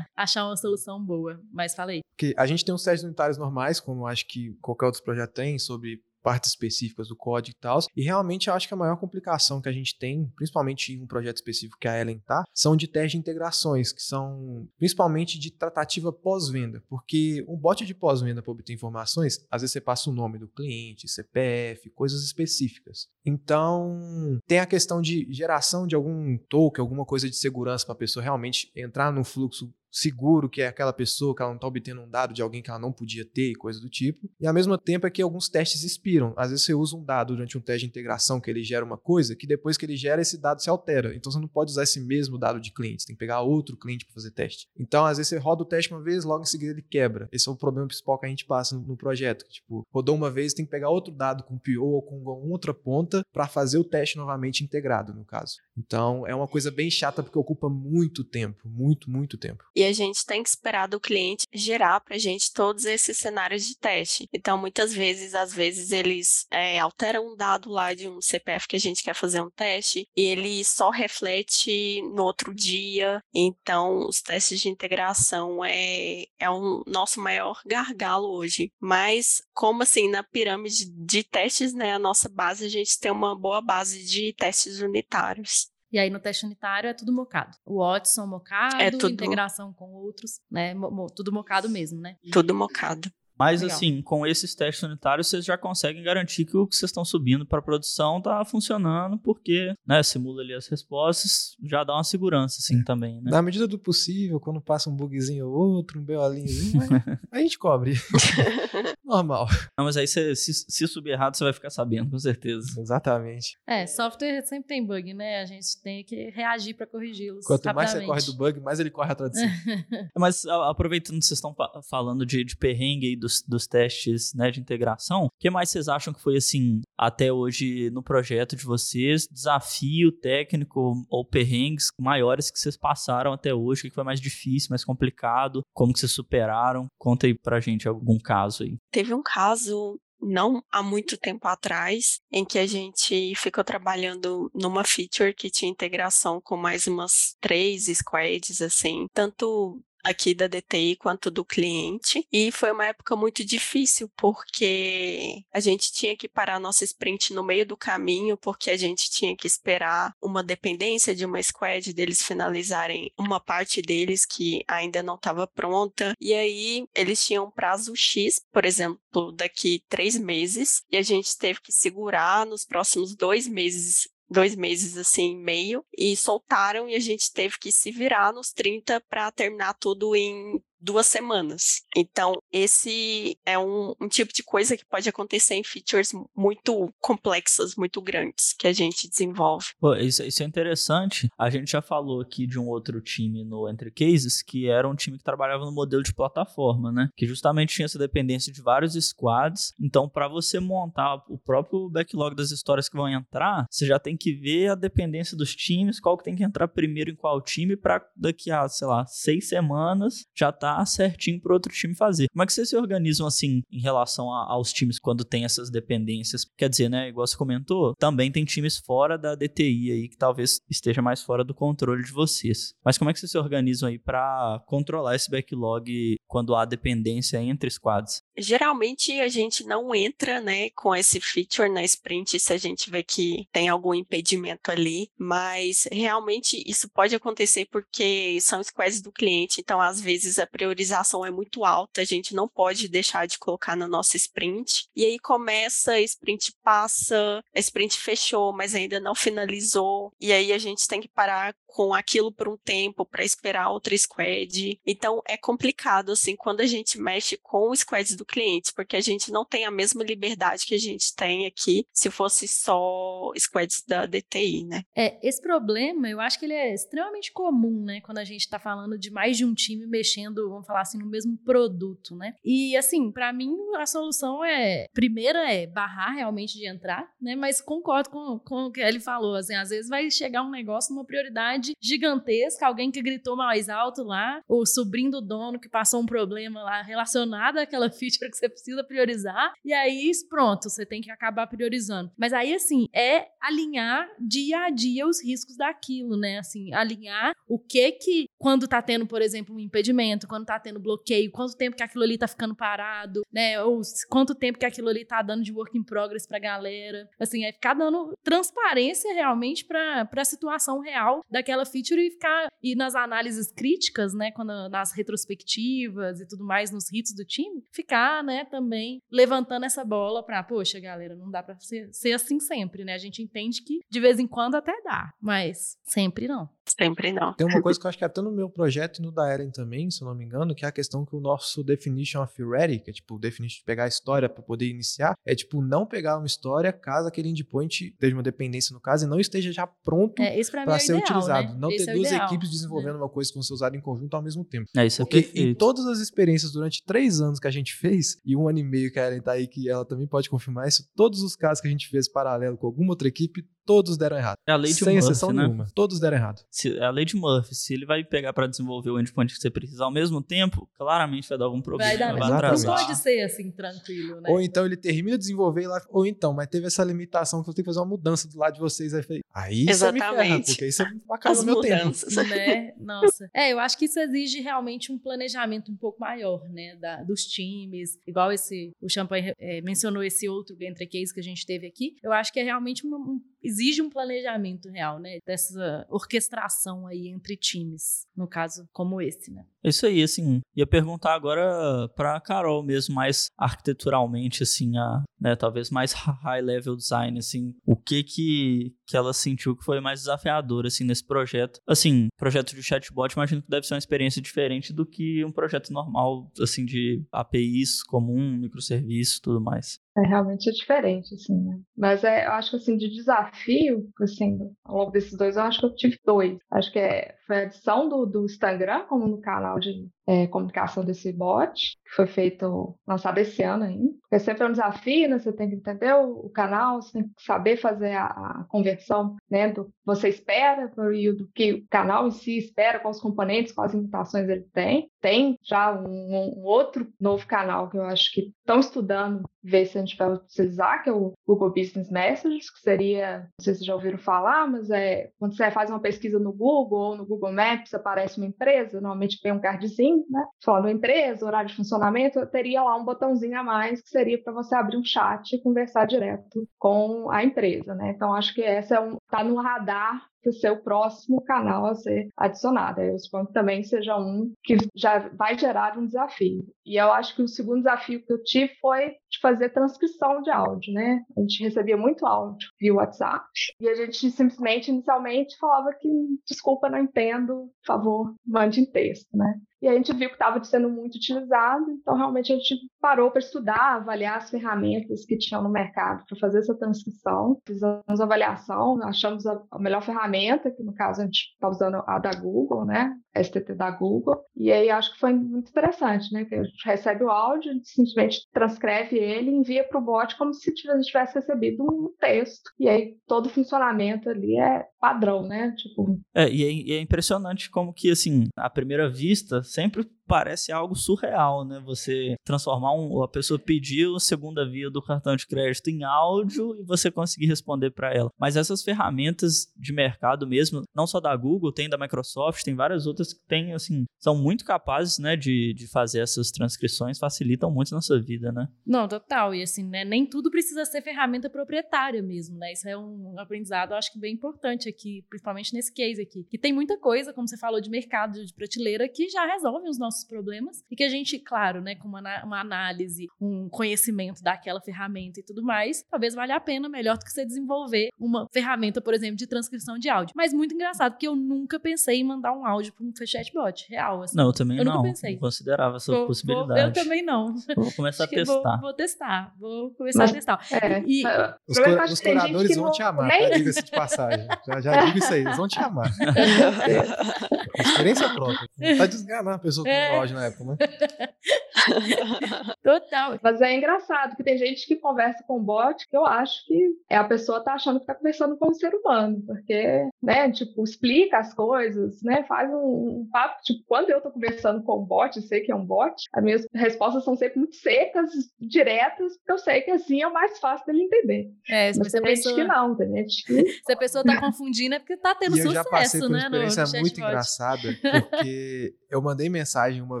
a achar uma solução boa. Mas falei. Porque a gente tem os testes unitários normais, como acho que qualquer outro projeto tem, sobre partes específicas do código e tal. E realmente eu acho que a maior complicação que a gente tem, principalmente em um projeto específico que a Ellen tá, são de testes de integrações, que são principalmente de tratativa pós-venda. Porque um bot de pós-venda para obter informações, às vezes você passa o nome do cliente, CPF, coisas específicas. Então, tem a questão de geração de algum token, alguma coisa de segurança para a pessoa realmente entrar no fluxo seguro que é aquela pessoa que ela não está obtendo um dado de alguém que ela não podia ter e coisa do tipo. E ao mesmo tempo é que alguns testes expiram. Às vezes você usa um dado durante um teste de integração que ele gera uma coisa que depois que ele gera esse dado se altera. Então você não pode usar esse mesmo dado de cliente, você tem que pegar outro cliente para fazer teste. Então às vezes você roda o teste uma vez, logo em seguida ele quebra. Esse é o problema principal que a gente passa no, no projeto. Tipo, rodou uma vez, tem que pegar outro dado com PO ou com outra ponta para fazer o teste novamente integrado, no caso. Então é uma coisa bem chata porque ocupa muito tempo, muito, muito tempo. E a gente tem que esperar do cliente gerar para a gente todos esses cenários de teste. Então, muitas vezes, às vezes, eles é, alteram um dado lá de um CPF que a gente quer fazer um teste e ele só reflete no outro dia. Então, os testes de integração é, é o nosso maior gargalo hoje. Mas, como assim, na pirâmide de testes, né, a nossa base, a gente tem uma boa base de testes unitários. E aí no teste unitário é tudo mocado. O Watson mocado, É tudo- integração com outros, né? mo- mo- tudo mocado mesmo, né? Tudo mocado. Mas Legal. assim, com esses testes unitários, vocês já conseguem garantir que o que vocês estão subindo para produção tá funcionando, porque, né, simula ali as respostas, já dá uma segurança, assim, também, né? Na medida do possível, quando passa um bugzinho ou outro, um BOlinhozinho, aí [laughs] a gente cobre. [laughs] Normal. Não, mas aí você- se, se subir errado, você vai ficar sabendo, com certeza. Exatamente. É, software sempre tem bug, né? A gente tem que reagir para corrigi-los. Quanto mais você corre do bug, mais ele corre atrás de si. [laughs] Mas a- aproveitando que vocês estão falando de, de perrengue aí dos, dos testes né, de integração, o que mais vocês acham que foi assim, até hoje no projeto de vocês, desafio técnico ou perrengues maiores que vocês passaram até hoje? O que foi mais difícil, mais complicado? Como que vocês superaram? Conta aí pra gente algum caso aí. Teve um caso não há muito tempo atrás, em que a gente ficou trabalhando numa feature que tinha integração com mais umas três squads, assim, tanto aqui da DTI quanto do cliente. E foi uma época muito difícil, porque a gente tinha que parar nossa sprint no meio do caminho, porque a gente tinha que esperar uma dependência de uma squad deles finalizarem uma parte deles que ainda não estava pronta. E aí eles tinham um prazo X, por exemplo, daqui três meses, e a gente teve que segurar nos próximos dois meses dois meses assim e meio e soltaram e a gente teve que se virar nos 30 para terminar tudo em duas semanas. Então, esse é um, um tipo de coisa que pode acontecer em features muito complexas, muito grandes, que a gente desenvolve. Pô, isso, isso é interessante. A gente já falou aqui de um outro time no Entre Cases, que era um time que trabalhava no modelo de plataforma, né? Que justamente tinha essa dependência de vários squads. Então, para você montar o próprio backlog das histórias que vão entrar, você já tem que ver a dependência dos times, qual que tem que entrar primeiro em qual time, para daqui a, sei lá, seis semanas já tá certinho pro outro time fazer. Como é que vocês se organizam assim em relação a- aos times quando tem essas dependências? Quer dizer, né, igual você comentou, também tem times fora da DTI aí que talvez esteja mais fora do controle de vocês. Mas como é que vocês se organizam aí para controlar esse backlog quando há dependência entre squads? Geralmente a gente não entra, né, com esse feature na sprint se a gente vê que tem algum impedimento ali, mas realmente isso pode acontecer porque são squads do cliente, então às vezes a priorização é muito alta, a gente não pode deixar de colocar na nossa sprint. E aí começa, a sprint passa, a sprint fechou, mas ainda não finalizou, e aí a gente tem que parar com aquilo por um tempo para esperar outra squad. Então é complicado assim quando a gente mexe com os squads do cliente, porque a gente não tem a mesma liberdade que a gente tem aqui se fosse só squads da DTI, né? É, esse problema, eu acho que ele é extremamente comum, né, quando a gente está falando de mais de um time mexendo, vamos falar assim, no mesmo produto, né? E assim, para mim a solução é, primeira é barrar realmente de entrar, né? Mas concordo com, com o que ele falou, assim, às vezes vai chegar um negócio numa prioridade gigantesca, alguém que gritou mais alto lá, o sobrinho do dono que passou um problema lá relacionado àquela [laughs] feature que você precisa priorizar, e aí pronto, você tem que acabar priorizando. Mas aí, assim, é alinhar dia a dia os riscos daquilo, né? Assim, alinhar o que que, quando tá tendo, por exemplo, um impedimento, quando tá tendo bloqueio, quanto tempo que aquilo ali tá ficando parado, né? Ou quanto tempo que aquilo ali tá dando de work in progress pra galera. Assim, é ficar dando transparência realmente pra, pra situação real daquela aquela feature e ficar e nas análises críticas, né, quando nas retrospectivas e tudo mais nos hits do time, ficar, né, também levantando essa bola para, poxa, galera, não dá para ser, ser assim sempre, né? A gente entende que de vez em quando até dá, mas sempre não. Sempre não. Tem uma coisa [laughs] que eu acho que até no meu projeto e no da Eren também, se eu não me engano, que é a questão que o nosso definition of ready, que é tipo o definition de pegar a história para poder iniciar, é tipo não pegar uma história caso aquele endpoint esteja uma dependência no caso e não esteja já pronto é, para é ser ideal, utilizado. Né? Não esse ter é duas ideal, equipes desenvolvendo né? uma coisa que vão ser usada em conjunto ao mesmo tempo. É, isso é Porque em todas as experiências durante três anos que a gente fez, e um ano e meio que a Eren tá aí, que ela também pode confirmar isso, todos os casos que a gente fez paralelo com alguma outra equipe, todos deram errado. É a lei de Sem Murphy, exceção né? nenhuma. Todos deram errado. Se, é a lei de Murphy. Se ele vai pegar para desenvolver o endpoint que você precisa ao mesmo tempo, claramente vai dar algum problema. Vai dar, vai não, pode ser assim tranquilo, né? Ou então ele termina de desenvolver e lá. Ou então, mas teve essa limitação que eu tenho que fazer uma mudança do lado de vocês. Aí, aí você me ferra, Exatamente. porque aí você acaba o meu tempo. mudanças. [laughs] né? Nossa. É, eu acho que isso exige realmente um planejamento um pouco maior, né? Da, dos times. Igual esse, o Champagne é, mencionou esse outro entre case que a gente teve aqui. Eu acho que é realmente um, um- exige um planejamento real, né? Dessa orquestração aí entre times, no caso como esse, né? É isso aí, assim. Ia perguntar agora pra Carol mesmo, mais arquiteturalmente, assim, a, né, talvez mais [laughs] high level design, assim, o que que, que ela sentiu que foi mais desafiador, assim, nesse projeto. Assim, projeto de chatbot, imagino que deve ser uma experiência diferente do que um projeto normal, assim, de APIs comum, microserviço tudo mais. É realmente é diferente, assim, né? Mas é, eu acho que assim, de desafio, assim, ao longo desses dois, eu acho que eu tive dois. Acho que é, foi a adição do, do Instagram como no canal de é, comunicação desse bot, que foi feito, lançado esse ano ainda. Porque sempre é um desafio, né? Você tem que entender o, o canal, você tem que saber fazer a, a conversão, né? Do você espera e do que o canal em si espera, os componentes, quais limitações ele tem. Tem já um, um outro novo canal que eu acho que estão estudando, ver se a gente vai utilizar, que é o Google Business Messages, que seria, não sei se vocês já ouviram falar, mas é quando você faz uma pesquisa no Google ou no Google Maps, aparece uma empresa, normalmente vem um cardzinho, né? Falando empresa, horário de funcionamento, teria lá um botãozinho a mais que seria para você abrir um chat e conversar direto com a empresa, né? Então acho que essa é um tá no radar para o próximo canal a ser adicionado. Eu suponho que também seja um que já vai gerar um desafio. E eu acho que o segundo desafio que eu tive foi de fazer transcrição de áudio, né? A gente recebia muito áudio via WhatsApp e a gente simplesmente, inicialmente, falava que desculpa, não entendo, por favor, mande em texto, né? E a gente viu que estava sendo muito utilizado, então realmente a gente parou para estudar, avaliar as ferramentas que tinham no mercado para fazer essa transcrição. Fizemos avaliação, achamos a, a melhor ferramenta, que no caso a gente está usando a da Google, né? A STT da Google. E aí acho que foi muito interessante, né? Que a gente recebe o áudio, a gente simplesmente transcreve ele e envia para o bot como se tivesse tivesse recebido um texto. E aí todo o funcionamento ali é padrão, né? Tipo, É, e é, e é impressionante como que, assim, à primeira vista, sempre parece algo surreal, né? Você transformar um, a pessoa pedir a segunda via do cartão de crédito em áudio e você conseguir responder para ela. Mas essas ferramentas de mercado mesmo, não só da Google, tem da Microsoft, tem várias outras que tem, assim, são muito capazes, né, de, de fazer essas transcrições, facilitam muito nossa vida, né? Não, total. E assim, né, nem tudo precisa ser ferramenta proprietária mesmo, né? Isso é um aprendizado, eu acho que bem importante aqui, principalmente nesse case aqui. Que tem muita coisa, como você falou, de mercado, de prateleira, que já resolve os nossos problemas e que a gente, claro, né, com uma, uma análise, um conhecimento daquela ferramenta e tudo mais, talvez valha a pena melhor do que você desenvolver uma ferramenta, por exemplo, de transcrição de áudio. Mas muito engraçado, porque eu nunca pensei em mandar um áudio para um chatbot real. Assim. Não, eu também eu não. Nunca pensei. Não considerava essa vou, possibilidade. Vou, eu também não. Vou começar a testar. Vou, vou, testar. Vou começar Mas, a testar. É, E, Os, é que os curadores vão te amar, nem- tá? Diga-se de passagem. [laughs] Já, já digo isso aí, eles vão te amar. [laughs] Experiência própria. Tá desganar a pessoa com É. na época, né? [laughs] total. Mas é engraçado que tem gente que conversa com bot que eu acho que é a pessoa tá achando que tá conversando com um ser humano, porque, né, tipo, explica as coisas, né, faz um, um papo, tipo, quando eu tô conversando com um bot, eu sei que é um bot, as minhas respostas são sempre muito secas, diretas, porque eu sei que assim é o mais fácil dele entender. É, se Mas a tem gente que pessoa, não, tem gente que [laughs] se a pessoa tá confundindo é porque tá tendo E eu já passei sucesso, por uma né? Experiência muito engraçada, porque eu mandei mensagem uma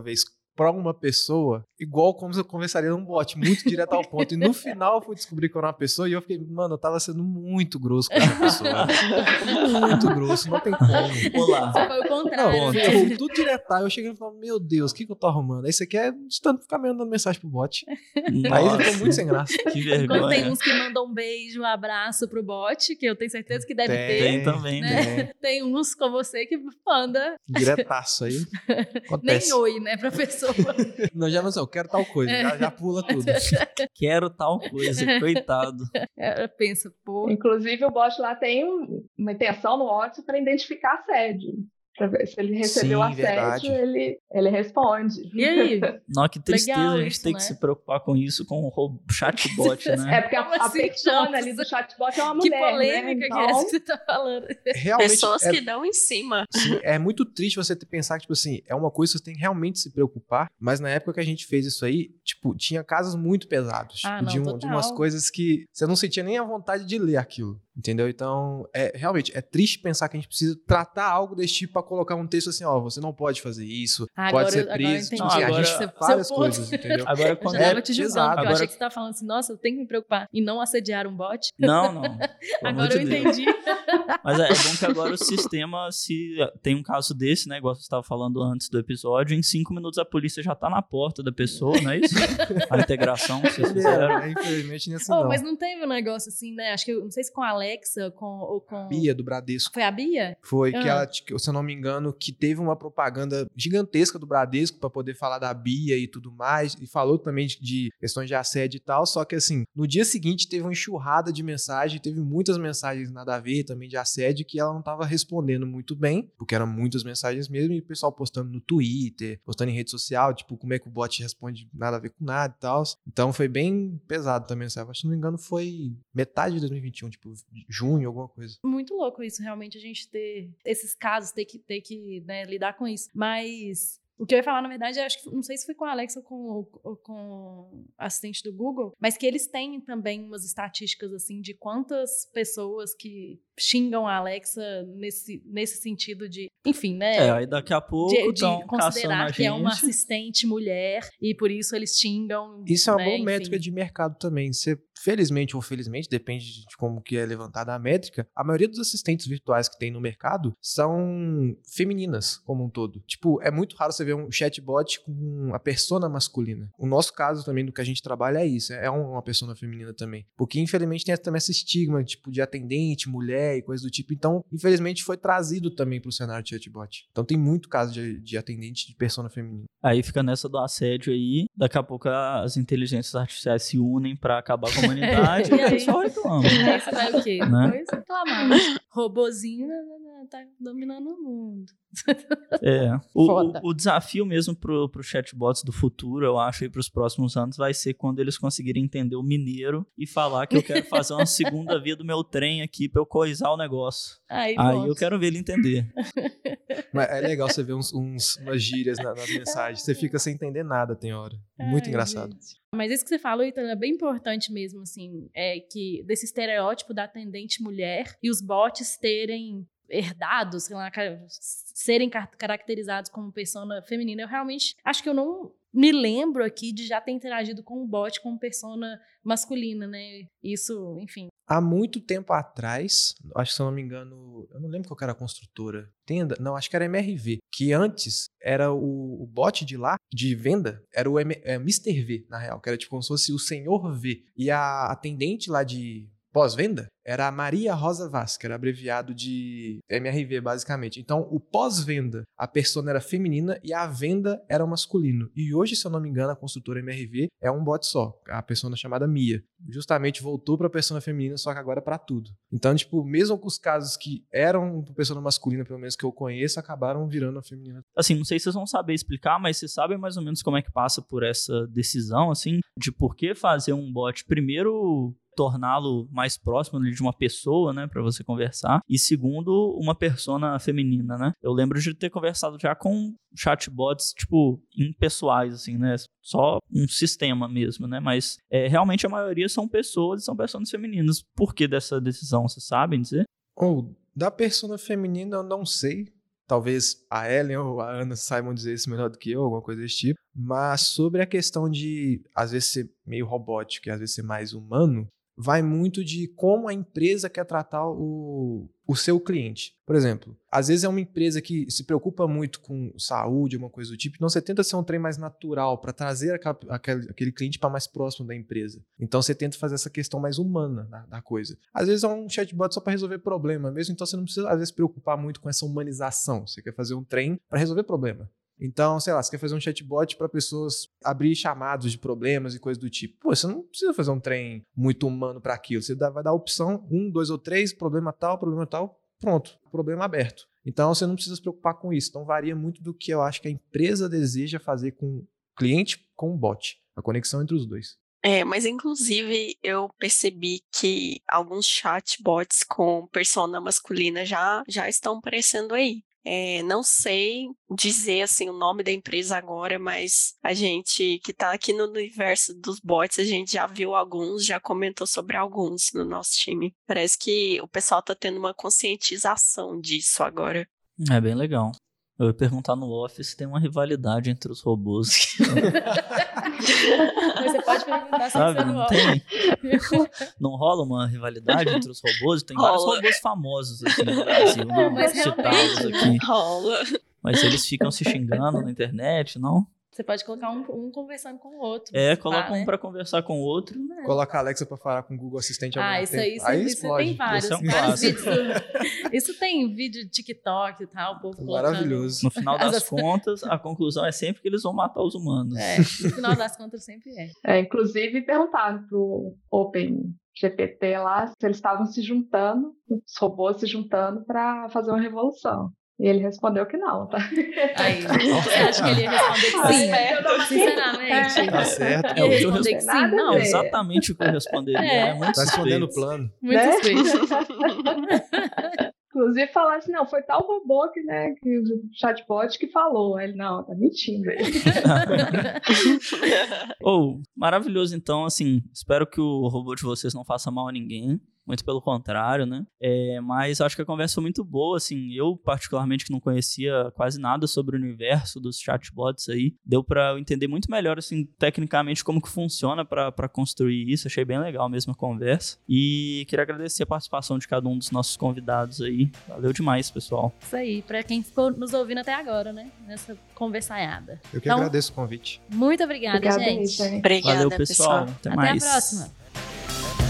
vez pra uma pessoa, igual como se eu conversaria num bot, muito direto ao ponto. E no [laughs] final eu fui descobrir que era uma pessoa e eu fiquei, mano, eu tava sendo muito grosso com essa pessoa. muito grosso, não tem como. Olá. Só foi o Não, contrário. Ponto. né? foi tudo diretar. Eu cheguei e falei, meu Deus, o que, que eu tô arrumando? Aí você quer de tanto ficar me mandando mensagem pro bot. Aí Nossa, ficou muito sem graça. que Quando tem vergonha. uns que mandam um beijo, um abraço pro bot, que eu tenho certeza que deve Tem. ter. Tem também, né? né? Tem uns com você que manda Diretaço aí. [laughs] nem Acontece. oi, né, pra pessoa. [laughs] Não, já não sei, eu quero tal coisa. Já, já pula tudo. [laughs] Quero tal coisa, coitado. Ela pensa, pô, Inclusive, o bot lá tem um- uma intenção no WhatsApp para identificar assédio. Para ver se ele recebeu Sim, assédio, verdade. ele, ele responde. e aí? [laughs] Nossa, que tristeza Legal a gente isso, ter né? que se preocupar com isso com o [laughs] chatbot, É né? porque a, Como a assim, persona ali do chatbot é uma Que mulher. polêmica né? que é essa Então, que você tá falando. Realmente, Pessoas é, que dão em cima. sim, é muito triste você ter- pensar que, tipo assim, é uma coisa que você tem que realmente se preocupar. Mas na época que a gente fez isso aí, tipo, tinha casos muito pesados. Ah, tipo, não, de, um- de umas coisas que você não sentia nem a vontade de ler aquilo. Entendeu? Então, é realmente, é triste pensar que a gente precisa tratar algo desse tipo pra colocar um texto assim, ó, você não pode fazer isso, Ah, pode agora- ser agora eu preso. entendi. Tipo assim, Agora- a gente várias ponto. coisas, entendeu? [laughs] Agora, Eu quando já tava é te julgando, pesado. porque eu Agora- achei que você tava falando assim, nossa, eu tenho que me preocupar em não assediar um bot. [laughs] Não, não. Agora eu entendi. [laughs] Mas é, é bom que agora o sistema, se tem um caso desse, né? Igual você estava falando antes do episódio, em cinco minutos a polícia já tá na porta da pessoa, não é isso? [laughs] A integração que vocês fizeram. É, infelizmente, assim Oh, não. mas não teve um negócio assim, né? Acho que, não sei se com a Alexa com, ou com... Bia do Bradesco. Foi a Bia? Foi que Ah. ela, que, se eu não me engano, que teve uma propaganda gigantesca do Bradesco para poder falar da Bia e tudo mais, e falou também de, de questões de assédio e tal, só que assim, no dia seguinte teve uma enxurrada de mensagem, teve muitas mensagens nada a ver também de assédio que ela não tava respondendo muito bem, porque eram muitas mensagens mesmo, e o pessoal postando no Twitter, postando em rede social, tipo, como é que o bot responde nada a ver com nada e tal. Então foi bem pesado também, sabe? Se não me engano foi metade de 2021, tipo, junho, alguma coisa. Muito louco isso, realmente, a gente ter esses casos, ter que, ter que né, lidar com isso. Mas o que eu ia falar, na verdade, acho que não sei se foi com a Alexa ou com, ou com assistente do Google, mas que eles têm também umas estatísticas assim de quantas pessoas que xingam a Alexa nesse, nesse sentido de, enfim, né? É, aí daqui a pouco de, de considerar gente. que é uma assistente mulher e por isso eles xingam. Isso é uma né, boa enfim. métrica de mercado também. Você, felizmente ou felizmente, depende de como que é levantada a métrica, a maioria dos assistentes virtuais que tem no mercado são femininas, como um todo. Tipo, é muito raro você ver um chatbot com a persona masculina. O nosso caso também do que a gente trabalha é isso, é um- uma persona feminina também. Porque, infelizmente, tem também esse estigma, tipo, de atendente, mulher e coisa do tipo. Então, infelizmente, foi trazido também pro cenário de chatbot. Então, tem muito caso de, de atendente de persona feminina. Aí fica nessa do assédio aí, daqui a pouco as inteligências artificiais se unem pra acabar com a humanidade [laughs] E e o aí? pessoal reclama. Aí você vai o quê? Né? Depois reclamar. Robozinho né, né, né, tá dominando o mundo. É. O, o, o desafio desafio mesmo pro, pro chatbots do futuro, eu acho, aí pros próximos anos, vai ser quando eles conseguirem entender o mineiro e falar que eu quero fazer uma segunda [laughs] via do meu trem aqui pra eu coisar o negócio. Aí, Aí eu quero ver ele entender. [laughs] Mas é legal você ver uns, uns- umas gírias na- nas mensagens. Você fica sem entender nada, tem hora. Muito Ai, engraçado. gente. Mas isso que você falou, Itana, é bem importante mesmo, assim, é que desse estereótipo da atendente mulher e os bots terem herdados, sei lá, serem car- caracterizados como persona feminina. Eu realmente acho que eu não me lembro aqui de já ter interagido com um bot como persona masculina, né? Isso, enfim. Há muito tempo atrás, acho que se eu não me engano, eu não lembro qual era a construtora. Tenda? Não, acho que era MRV. Que antes era o, o bot de lá, de venda, era o M, é, Mr. V, na real, que era tipo como se fosse o Senhor V. E a atendente lá de pós-venda era a Maria Rosa que era abreviado de MRV, basicamente. Então, o pós-venda, a persona era feminina e a venda era masculino. E hoje, se eu não me engano, a construtora MRV é um bot só, a persona chamada Mia. Justamente voltou pra persona feminina, só que agora para tudo. Então, tipo, mesmo com os casos que eram persona masculina, pelo menos que eu conheço, acabaram virando a feminina. Assim, não sei se vocês vão saber explicar, mas vocês sabem mais ou menos como é que passa por essa decisão, assim, de por que fazer um bot primeiro torná-lo mais próximo de uma pessoa, né, para você conversar, e segundo, uma persona feminina, né? Eu lembro de ter conversado já com chatbots, tipo, impessoais, assim, né? Só um sistema mesmo, né? Mas é, realmente a maioria são pessoas e são pessoas femininas. Por que dessa decisão, vocês sabem dizer? Ou, da persona feminina eu não sei. Talvez a Ellen ou a Ana saibam dizer isso melhor do que eu, alguma coisa desse tipo. Mas sobre a questão de, às vezes, ser meio robótico e às vezes ser mais humano, vai muito de como a empresa quer tratar o, o seu cliente. Por exemplo, às vezes é uma empresa que se preocupa muito com saúde, alguma coisa do tipo, então você tenta ser um trem mais natural para trazer aquela- aquele, aquele cliente para mais próximo da empresa. Então você tenta fazer essa questão mais humana da, da coisa. Às vezes é um chatbot só para resolver problema mesmo, então você não precisa às vezes preocupar muito com essa humanização. Você quer fazer um trem para resolver problema. Então, sei lá, você quer fazer um chatbot para pessoas abrir chamados de problemas e coisas do tipo. Pô, você não precisa fazer um trem muito humano para aquilo. Você dá- vai dar opção, um, dois ou três, problema tal, problema tal, pronto, problema aberto. Então, você não precisa se preocupar com isso. Então, varia muito do que eu acho que a empresa deseja fazer com o cliente com o bot. A conexão entre os dois. É, mas inclusive eu percebi que alguns chatbots com persona masculina já, já estão aparecendo aí. É, não sei dizer assim o nome da empresa agora, mas a gente que está aqui no universo dos bots, a gente já viu alguns, já comentou sobre alguns no nosso time. Parece que o pessoal está tendo uma conscientização disso agora. É bem legal. Eu ia perguntar no Office se tem uma rivalidade entre os robôs. [laughs] Mas você pode perguntar se Sabe? Não não tem? [laughs] Não rola uma rivalidade entre os robôs? Tem vários Rola. robôs famosos aqui no Brasil, Não, [laughs] mas realmente- aqui. Rola. Mas eles ficam se xingando na internet, não? Você pode colocar um, um conversando com o outro. É, coloca um né? pra conversar com o outro. Coloca a Alexa para falar com o Google Assistente Ah, isso tempo. aí, isso, isso explode. tem vários, é um vários vídeos. Isso tem vídeo de TikTok e tal, o povo colocando. Maravilhoso. No final [laughs] das As- contas, a conclusão é sempre que eles vão matar os humanos. É, no final das contas sempre é. É, inclusive, perguntaram pro Open GPT lá se eles estavam se juntando, os robôs se juntando para fazer uma revolução. E ele respondeu que não, tá? [laughs] Aí, você acha que ele ia responder que Tá sim? certo. Sinceramente. Tá certo. É o que eu Ia responder que sim? Não. ver. Exatamente o que eu responderia. É. É, muito Tá escondendo o plano. Muito Né? [laughs] Inclusive, falaram assim, não, foi tal robô que, né, que o chatbot que falou. Aí Ele, não, tá mentindo. [laughs] Ou, maravilhoso então, assim, espero que o robô de vocês não faça mal a ninguém. Muito pelo contrário, né? É, mas acho que a conversa foi muito boa, assim. Eu, particularmente, que não conhecia quase nada sobre o universo dos chatbots aí, deu pra eu entender muito melhor, assim, tecnicamente como que funciona pra pra construir isso. Achei bem legal mesmo a conversa. E queria agradecer a participação de cada um dos nossos convidados aí. Valeu demais, pessoal. Isso aí, pra quem ficou nos ouvindo até agora, né? Nessa conversaiada. Eu que Então, agradeço o convite. Muito obrigada, Obrigada, gente. gente. Obrigada, Valeu, pessoal. Até, Até mais. a próxima.